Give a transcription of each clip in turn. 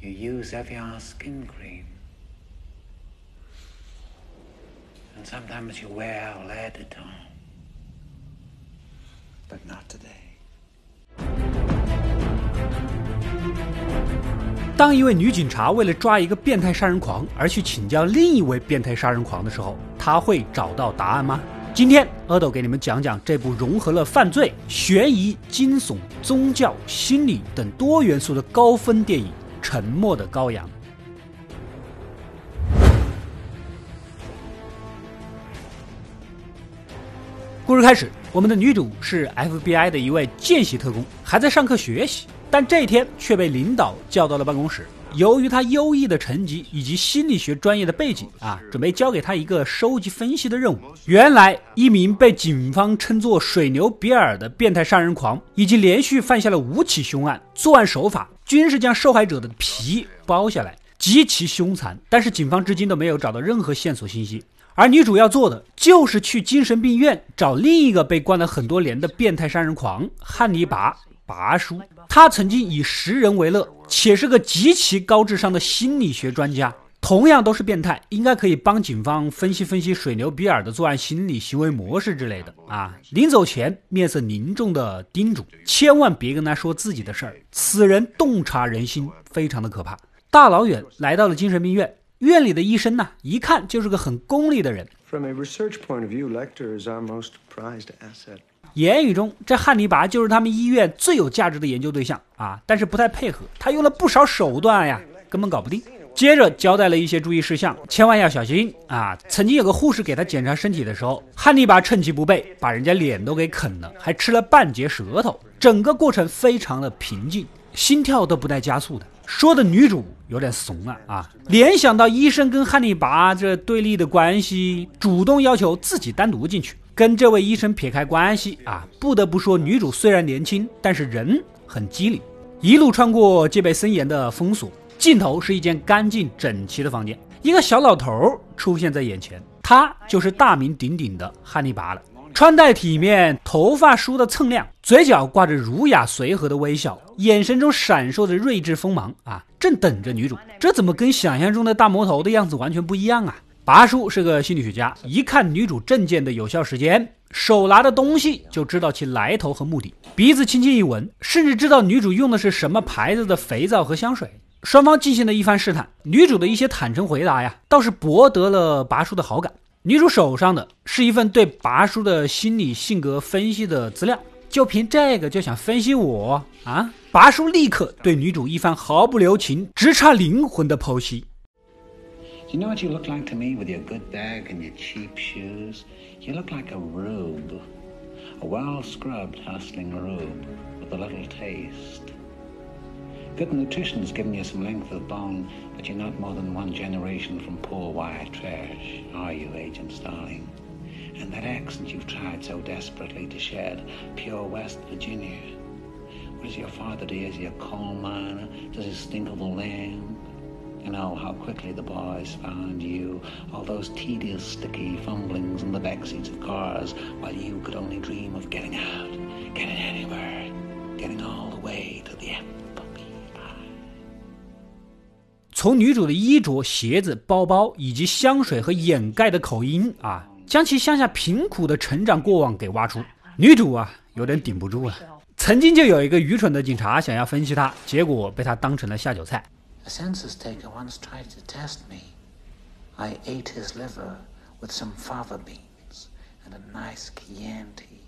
You use Evian skin cream. And sometimes you wear lead tone. But not today. 当一位女警察为了抓一个变态杀人狂而去请教另一位变态杀人狂的时候，她会找到答案吗？今天阿斗给你们讲讲这部融合了犯罪、悬疑、惊悚、宗教、心理等多元素的高分电影《沉默的羔羊》。故事开始，我们的女主是 FBI 的一位见习特工，还在上课学习，但这一天却被领导叫到了办公室。由于她优异的成绩以及心理学专业的背景啊，准备交给她一个收集分析的任务。原来，一名被警方称作“水牛比尔”的变态杀人狂，已经连续犯下了五起凶案，作案手法均是将受害者的皮剥下来，极其凶残。但是警方至今都没有找到任何线索信息。而女主要做的就是去精神病院找另一个被关了很多年的变态杀人狂汉尼拔·拔叔。他曾经以食人为乐，且是个极其高智商的心理学专家。同样都是变态，应该可以帮警方分析分析水牛比尔的作案心理行为模式之类的啊！临走前，面色凝重的叮嘱：千万别跟他说自己的事儿，此人洞察人心，非常的可怕。大老远来到了精神病院。院里的医生呢，一看就是个很功利的人。From a research point of view, Lecter is our most prized asset. 言语中，这汉尼拔就是他们医院最有价值的研究对象啊，但是不太配合，他用了不少手段呀，根本搞不定。接着交代了一些注意事项，千万要小心啊！曾经有个护士给他检查身体的时候，汉尼拔趁其不备，把人家脸都给啃了，还吃了半截舌头。整个过程非常的平静，心跳都不带加速的。说的女主有点怂了啊！联想到医生跟汉尼拔这对立的关系，主动要求自己单独进去，跟这位医生撇开关系啊！不得不说，女主虽然年轻，但是人很机灵。一路穿过戒备森严的封锁，镜头是一间干净整齐的房间，一个小老头出现在眼前，他就是大名鼎鼎的汉尼拔了。穿戴体面，头发梳得锃亮，嘴角挂着儒雅随和的微笑，眼神中闪烁着睿智锋芒啊！正等着女主，这怎么跟想象中的大魔头的样子完全不一样啊？拔叔是个心理学家，一看女主证件的有效时间，手拿的东西就知道其来头和目的，鼻子轻轻一闻，甚至知道女主用的是什么牌子的肥皂和香水。双方进行了一番试探，女主的一些坦诚回答呀，倒是博得了拔叔的好感。女主手上的是一份对拔叔的心理性格分析的资料，就凭这个就想分析我啊？拔叔立刻对女主一番毫不留情、直插灵魂的剖析。You know what you look like to me with your good bag and your cheap shoes? You look like a rube, a well scrubbed, hustling rube with a little taste. Good nutrition's given you some length of bone, but you're not more than one generation from poor white trash, are you, Agent Starling? And that accent you've tried so desperately to shed, pure West Virginia. Does your father do? Is he a coal miner? Does he stink of the land? You know how quickly the boys found you, all those tedious, sticky fumblings in the back seats of cars, while you could only dream of getting out, getting anywhere, getting all the way to the end. 从女主的衣着、鞋子、包包以及香水和掩盖的口音啊，将其乡下贫苦的成长过往给挖出。女主啊，有点顶不住了。曾经就有一个愚蠢的警察想要分析她，结果被她当成了下酒菜。A census taker once tried to test me. I ate his liver with some fava beans and a nice Chianti.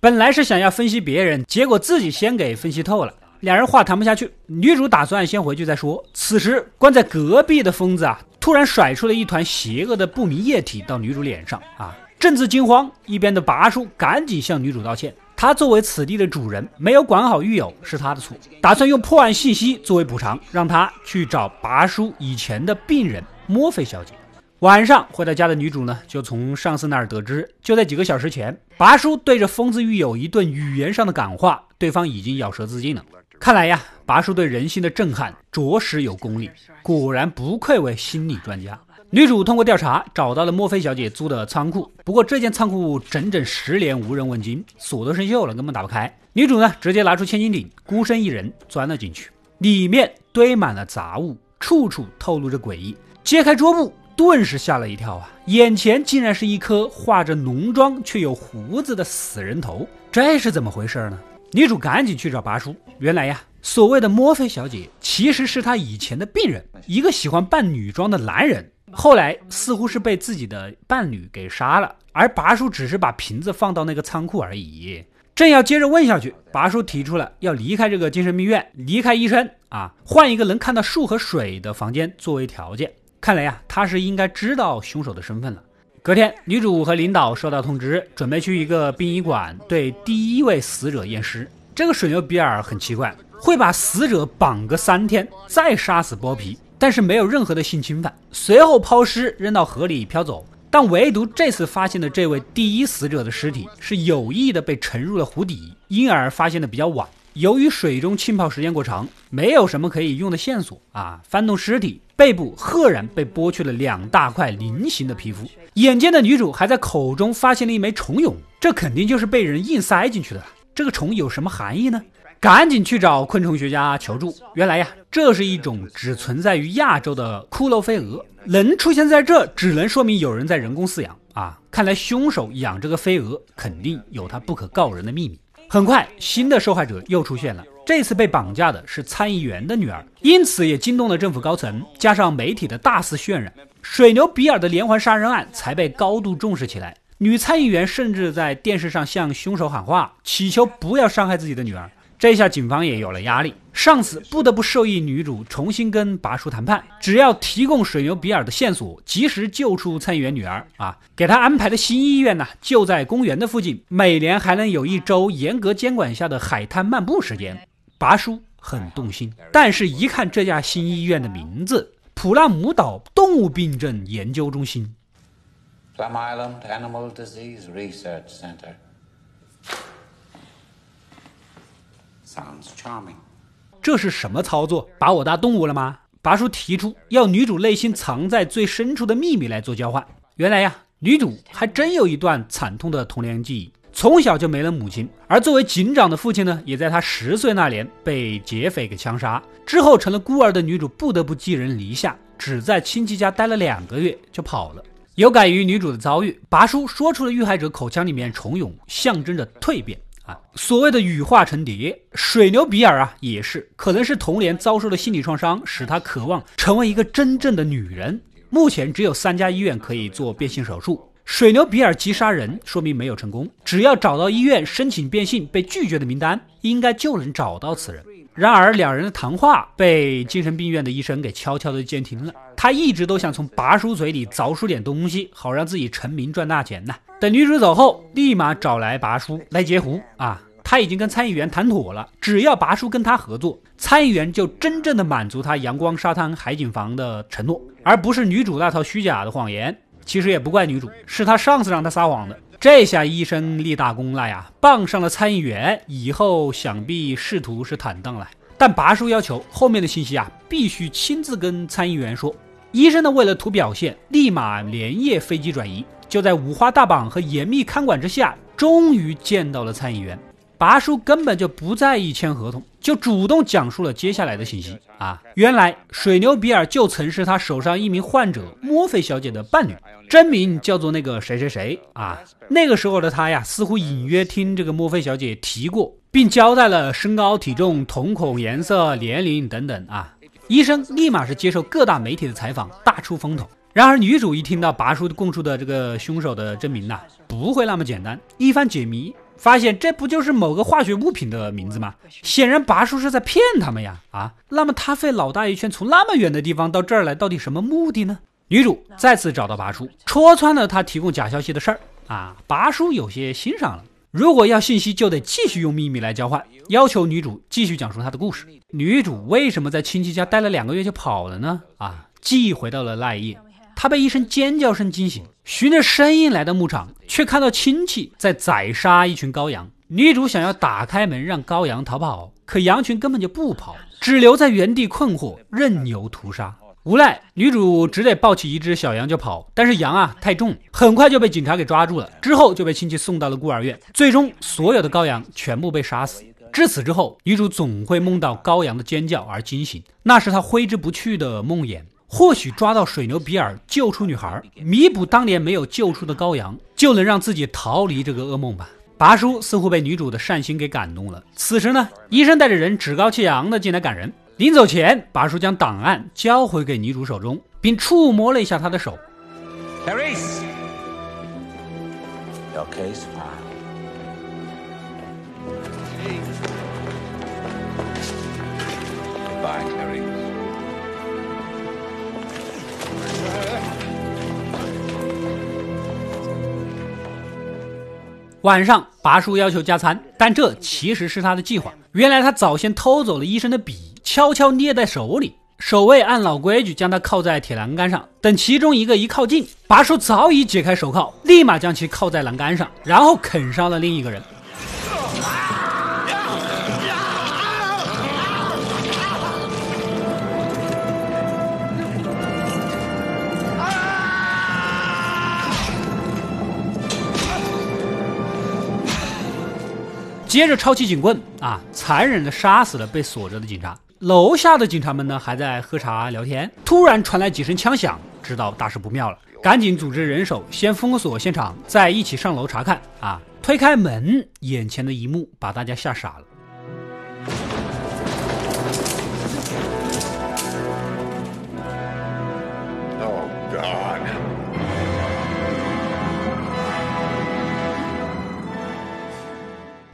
本来是想要分析别人，结果自己先给分析透了。两人话谈不下去，女主打算先回去再说。此时，关在隔壁的疯子啊，突然甩出了一团邪恶的不明液体到女主脸上啊！正自惊慌，一边的拔叔赶紧向女主道歉。他作为此地的主人，没有管好狱友是他的错，打算用破案信息作为补偿，让他去找拔叔以前的病人墨菲小姐。晚上回到家的女主呢，就从上司那儿得知，就在几个小时前，拔叔对着疯子狱友一顿语言上的感化，对方已经咬舌自尽了。看来呀，拔叔对人心的震撼着实有功力，果然不愧为心理专家。女主通过调查找到了墨菲小姐租的仓库，不过这间仓库整整十年无人问津，锁都生锈了，根本打不开。女主呢，直接拿出千斤顶，孤身一人钻了进去，里面堆满了杂物，处处透露着诡异。揭开桌布，顿时吓了一跳啊！眼前竟然是一颗画着浓妆却有胡子的死人头，这是怎么回事呢？女主赶紧去找拔叔，原来呀，所谓的墨菲小姐其实是她以前的病人，一个喜欢扮女装的男人。后来似乎是被自己的伴侣给杀了，而拔叔只是把瓶子放到那个仓库而已。正要接着问下去，拔叔提出了要离开这个精神病院，离开医生啊，换一个能看到树和水的房间作为条件。看来呀，他是应该知道凶手的身份了。隔天，女主和领导收到通知，准备去一个殡仪馆对第一位死者验尸。这个水牛比尔很奇怪，会把死者绑个三天，再杀死剥皮。但是没有任何的性侵犯，随后抛尸扔到河里漂走。但唯独这次发现的这位第一死者的尸体是有意的被沉入了湖底，因而发现的比较晚。由于水中浸泡时间过长，没有什么可以用的线索啊！翻动尸体，背部赫然被剥去了两大块菱形的皮肤。眼尖的女主还在口中发现了一枚虫蛹，这肯定就是被人硬塞进去的。这个虫有什么含义呢？赶紧去找昆虫学家求助。原来呀，这是一种只存在于亚洲的骷髅飞蛾，能出现在这，只能说明有人在人工饲养啊。看来凶手养这个飞蛾，肯定有他不可告人的秘密。很快，新的受害者又出现了，这次被绑架的是参议员的女儿，因此也惊动了政府高层，加上媒体的大肆渲染，水牛比尔的连环杀人案才被高度重视起来。女参议员甚至在电视上向凶手喊话，祈求不要伤害自己的女儿。这下警方也有了压力，上司不得不授意女主重新跟拔叔谈判，只要提供水牛比尔的线索，及时救出参议员女儿啊，给他安排的新医院呢就在公园的附近，每年还能有一周严格监管下的海滩漫步时间。拔叔很动心，但是一看这家新医院的名字——普拉姆岛动物病症研究中心，Plum Island Animal Disease Research Center。Sounds charming。这是什么操作？把我当动物了吗？拔叔提出要女主内心藏在最深处的秘密来做交换。原来呀，女主还真有一段惨痛的童年记忆，从小就没了母亲，而作为警长的父亲呢，也在他十岁那年被劫匪给枪杀。之后成了孤儿的女主不得不寄人篱下，只在亲戚家待了两个月就跑了。有感于女主的遭遇，拔叔说出了遇害者口腔里面虫蛹象征着蜕变啊。所谓的羽化成蝶，水牛比尔啊，也是可能是童年遭受的心理创伤，使他渴望成为一个真正的女人。目前只有三家医院可以做变性手术。水牛比尔急杀人，说明没有成功。只要找到医院申请变性被拒绝的名单，应该就能找到此人。然而，两人的谈话被精神病院的医生给悄悄地监听了。他一直都想从拔叔嘴里凿出点东西，好让自己成名赚大钱呢。等女主走后，立马找来拔叔来截胡啊！他已经跟参议员谈妥了，只要拔叔跟他合作，参议员就真正的满足他阳光沙滩海景房的承诺，而不是女主那套虚假的谎言。其实也不怪女主，是他上司让她撒谎的。这下医生立大功了呀，傍上了参议员，以后想必仕途是坦荡了。但拔叔要求后面的信息啊，必须亲自跟参议员说。医生呢，为了图表现，立马连夜飞机转移。就在五花大绑和严密看管之下，终于见到了参议员。拔叔根本就不在意签合同，就主动讲述了接下来的信息啊！原来水牛比尔就曾是他手上一名患者墨菲小姐的伴侣，真名叫做那个谁谁谁啊！那个时候的他呀，似乎隐约听这个墨菲小姐提过，并交代了身高、体重、瞳孔颜色、年龄等等啊！医生立马是接受各大媒体的采访，大出风头。然而，女主一听到拔叔供述的这个凶手的真名呐，不会那么简单。一番解谜，发现这不就是某个化学物品的名字吗？显然，拔叔是在骗他们呀！啊，那么他费老大一圈，从那么远的地方到这儿来，到底什么目的呢？女主再次找到拔叔，戳穿了他提供假消息的事儿。啊，拔叔有些欣赏了。如果要信息，就得继续用秘密来交换，要求女主继续讲述她的故事。女主为什么在亲戚家待了两个月就跑了呢？啊，记忆回到了那一夜。她被一声尖叫声惊醒，循着声音来到牧场，却看到亲戚在宰杀一群羔羊。女主想要打开门让羔羊逃跑，可羊群根本就不跑，只留在原地困惑，任由屠杀。无奈女主只得抱起一只小羊就跑，但是羊啊太重，很快就被警察给抓住了，之后就被亲戚送到了孤儿院，最终所有的羔羊全部被杀死。至此之后，女主总会梦到羔羊的尖叫而惊醒，那是她挥之不去的梦魇。或许抓到水牛比尔，救出女孩，弥补当年没有救出的羔羊，就能让自己逃离这个噩梦吧。拔叔似乎被女主的善心给感动了。此时呢，医生带着人趾高气扬的进来赶人。临走前，拔叔将档案交回给女主手中，并触摸了一下她的手。Harris，要开饭晚上，拔叔要求加餐，但这其实是他的计划。原来他早先偷走了医生的笔，悄悄捏在手里。守卫按老规矩将他铐在铁栏杆上，等其中一个一靠近，拔叔早已解开手铐，立马将其铐在栏杆上，然后啃伤了另一个人。接着抄起警棍啊，残忍的杀死了被锁着的警察。楼下的警察们呢，还在喝茶聊天。突然传来几声枪响，知道大事不妙了，赶紧组织人手先封锁现场，再一起上楼查看。啊，推开门，眼前的一幕把大家吓傻了。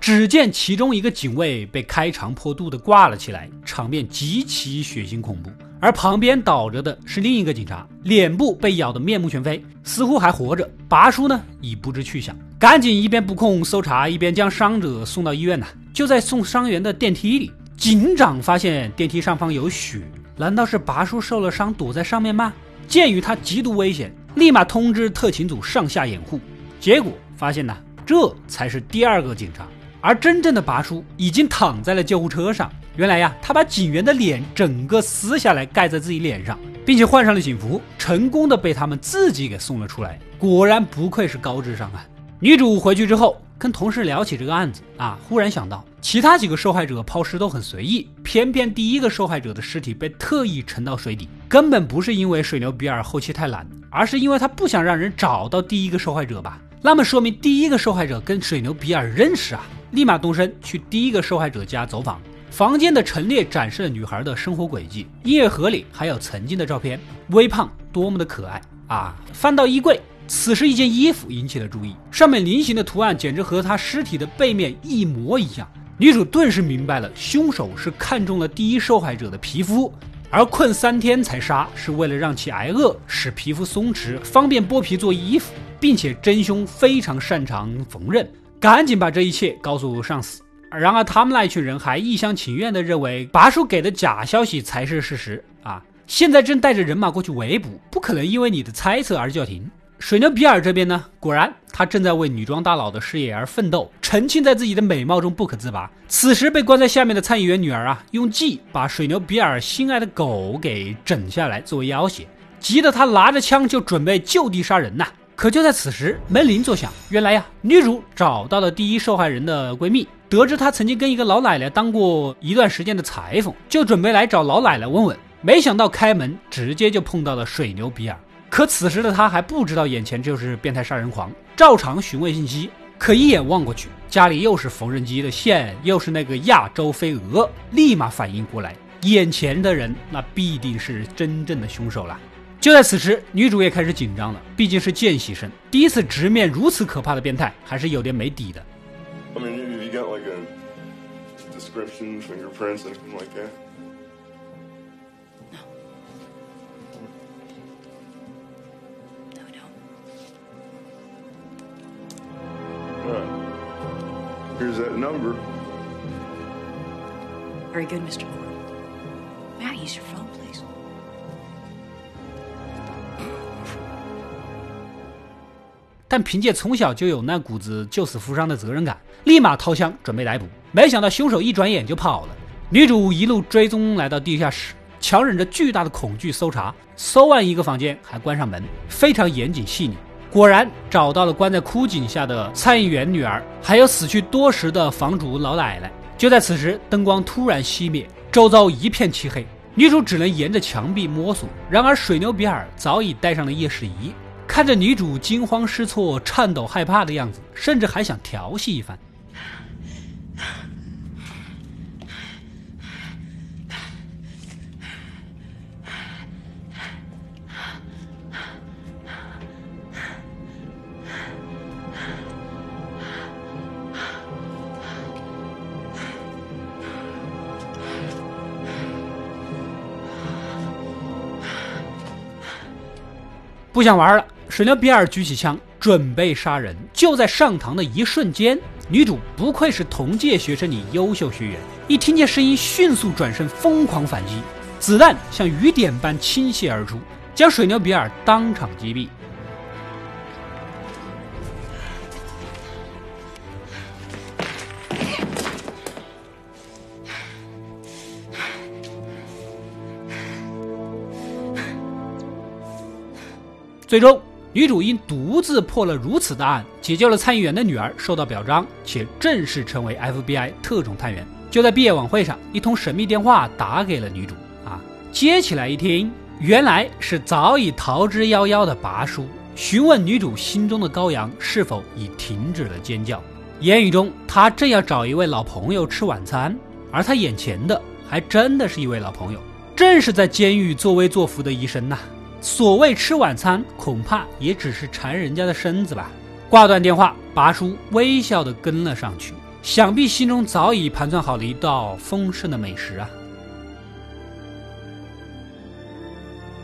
只见其中一个警卫被开肠破肚的挂了起来，场面极其血腥恐怖。而旁边倒着的是另一个警察，脸部被咬得面目全非，似乎还活着。拔叔呢已不知去向，赶紧一边布控搜查，一边将伤者送到医院呢。就在送伤员的电梯里，警长发现电梯上方有血，难道是拔叔受了伤躲在上面吗？鉴于他极度危险，立马通知特勤组上下掩护。结果发现呢，这才是第二个警察。而真正的拔叔已经躺在了救护车上。原来呀，他把警员的脸整个撕下来盖在自己脸上，并且换上了警服，成功的被他们自己给送了出来。果然不愧是高智商啊！女主回去之后跟同事聊起这个案子啊，忽然想到其他几个受害者抛尸都很随意，偏偏第一个受害者的尸体被特意沉到水底，根本不是因为水牛比尔后期太懒，而是因为他不想让人找到第一个受害者吧？那么说明第一个受害者跟水牛比尔认识啊！立马动身去第一个受害者家走访，房间的陈列展示了女孩的生活轨迹，音乐盒里还有曾经的照片，微胖多么的可爱啊！翻到衣柜，此时一件衣服引起了注意，上面菱形的图案简直和她尸体的背面一模一样。女主顿时明白了，凶手是看中了第一受害者的皮肤，而困三天才杀是为了让其挨饿，使皮肤松弛，方便剥皮做衣服，并且真凶非常擅长缝纫。赶紧把这一切告诉上司。然而，他们那一群人还一厢情愿地认为拔叔给的假消息才是事实啊！现在正带着人马过去围捕，不可能因为你的猜测而叫停。水牛比尔这边呢，果然他正在为女装大佬的事业而奋斗，沉浸在自己的美貌中不可自拔。此时被关在下面的参议员女儿啊，用计把水牛比尔心爱的狗给整下来作为要挟，急得他拿着枪就准备就地杀人呐！可就在此时，门铃作响。原来呀，女主找到了第一受害人的闺蜜，得知她曾经跟一个老奶奶当过一段时间的裁缝，就准备来找老奶奶问问。没想到开门直接就碰到了水牛比尔。可此时的她还不知道眼前就是变态杀人狂，照常询问信息。可一眼望过去，家里又是缝纫机的线，又是那个亚洲飞蛾，立马反应过来，眼前的人那必定是真正的凶手了。就在此时，女主也开始紧张了，毕竟是见习生，第一次直面如此可怕的变态，还是有点没底的。但凭借从小就有那股子救死扶伤的责任感，立马掏枪准备逮捕。没想到凶手一转眼就跑了。女主一路追踪来到地下室，强忍着巨大的恐惧搜查，搜完一个房间还关上门，非常严谨细腻。果然找到了关在枯井下的参议员女儿，还有死去多时的房主老奶奶。就在此时，灯光突然熄灭，周遭一片漆黑，女主只能沿着墙壁摸索。然而水牛比尔早已带上了夜视仪，看着女主惊慌失措、颤抖害怕的样子，甚至还想调戏一番。不想玩了，水牛比尔举起枪准备杀人。就在上膛的一瞬间，女主不愧是同届学生里优秀学员，一听见声音迅速转身疯狂反击，子弹像雨点般倾泻而出，将水牛比尔当场击毙。最终，女主因独自破了如此大案，解救了参议员的女儿，受到表彰，且正式成为 FBI 特种探员。就在毕业晚会上，一通神秘电话打给了女主。啊，接起来一听，原来是早已逃之夭夭的拔叔，询问女主心中的羔羊是否已停止了尖叫。言语中，他正要找一位老朋友吃晚餐，而他眼前的还真的是一位老朋友，正是在监狱作威作福的医生呐。所谓吃晚餐，恐怕也只是馋人家的身子吧。挂断电话，拔叔微笑的跟了上去，想必心中早已盘算好了一道丰盛的美食啊。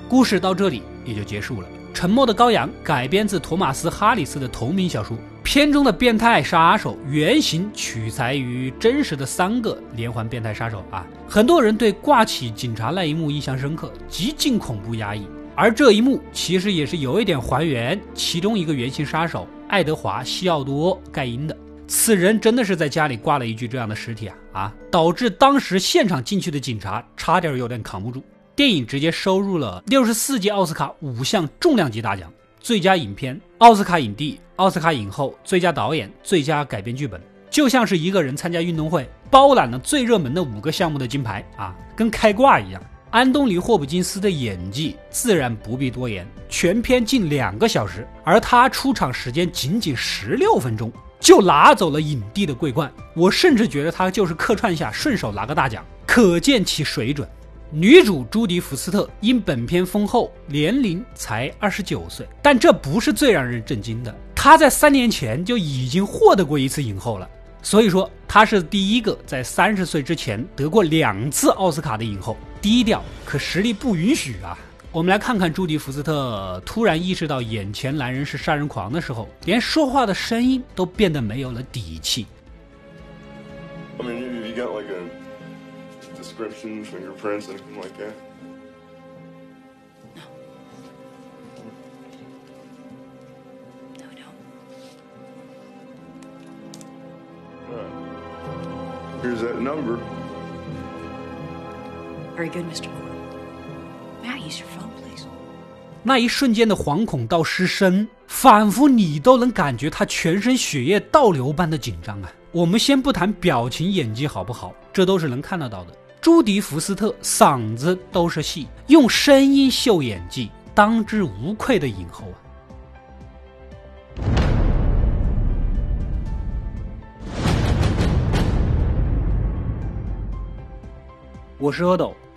故事到这里也就结束了。《沉默的羔羊》改编自托马斯·哈里斯的同名小说，片中的变态杀手原型取材于真实的三个连环变态杀手啊。很多人对挂起警察那一幕印象深刻，极尽恐怖压抑。而这一幕其实也是有一点还原其中一个原型杀手爱德华·西奥多·盖因的。此人真的是在家里挂了一具这样的尸体啊啊！导致当时现场进去的警察差点有点扛不住。电影直接收入了六十四届奥斯卡五项重量级大奖：最佳影片、奥斯卡影帝、奥斯卡影后、最佳导演、最佳改编剧本。就像是一个人参加运动会，包揽了最热门的五个项目的金牌啊，跟开挂一样。安东尼·霍普金斯的演技自然不必多言，全片近两个小时，而他出场时间仅仅十六分钟，就拿走了影帝的桂冠。我甚至觉得他就是客串一下，顺手拿个大奖，可见其水准。女主朱迪·福斯特因本片丰厚，年龄才二十九岁，但这不是最让人震惊的，她在三年前就已经获得过一次影后了。所以说，她是第一个在三十岁之前得过两次奥斯卡的影后。低调，可实力不允许啊！我们来看看朱迪·福斯特突然意识到眼前男人是杀人狂的时候，连说话的声音都变得没有了底气。Here's that number. Very good, Mr. May I use your phone, please? 那一瞬间的惶恐到失声，仿佛你都能感觉他全身血液倒流般的紧张啊！我们先不谈表情演技好不好，这都是能看得到的。朱迪·福斯特嗓子都是戏，用声音秀演技，当之无愧的影后啊！我是阿斗，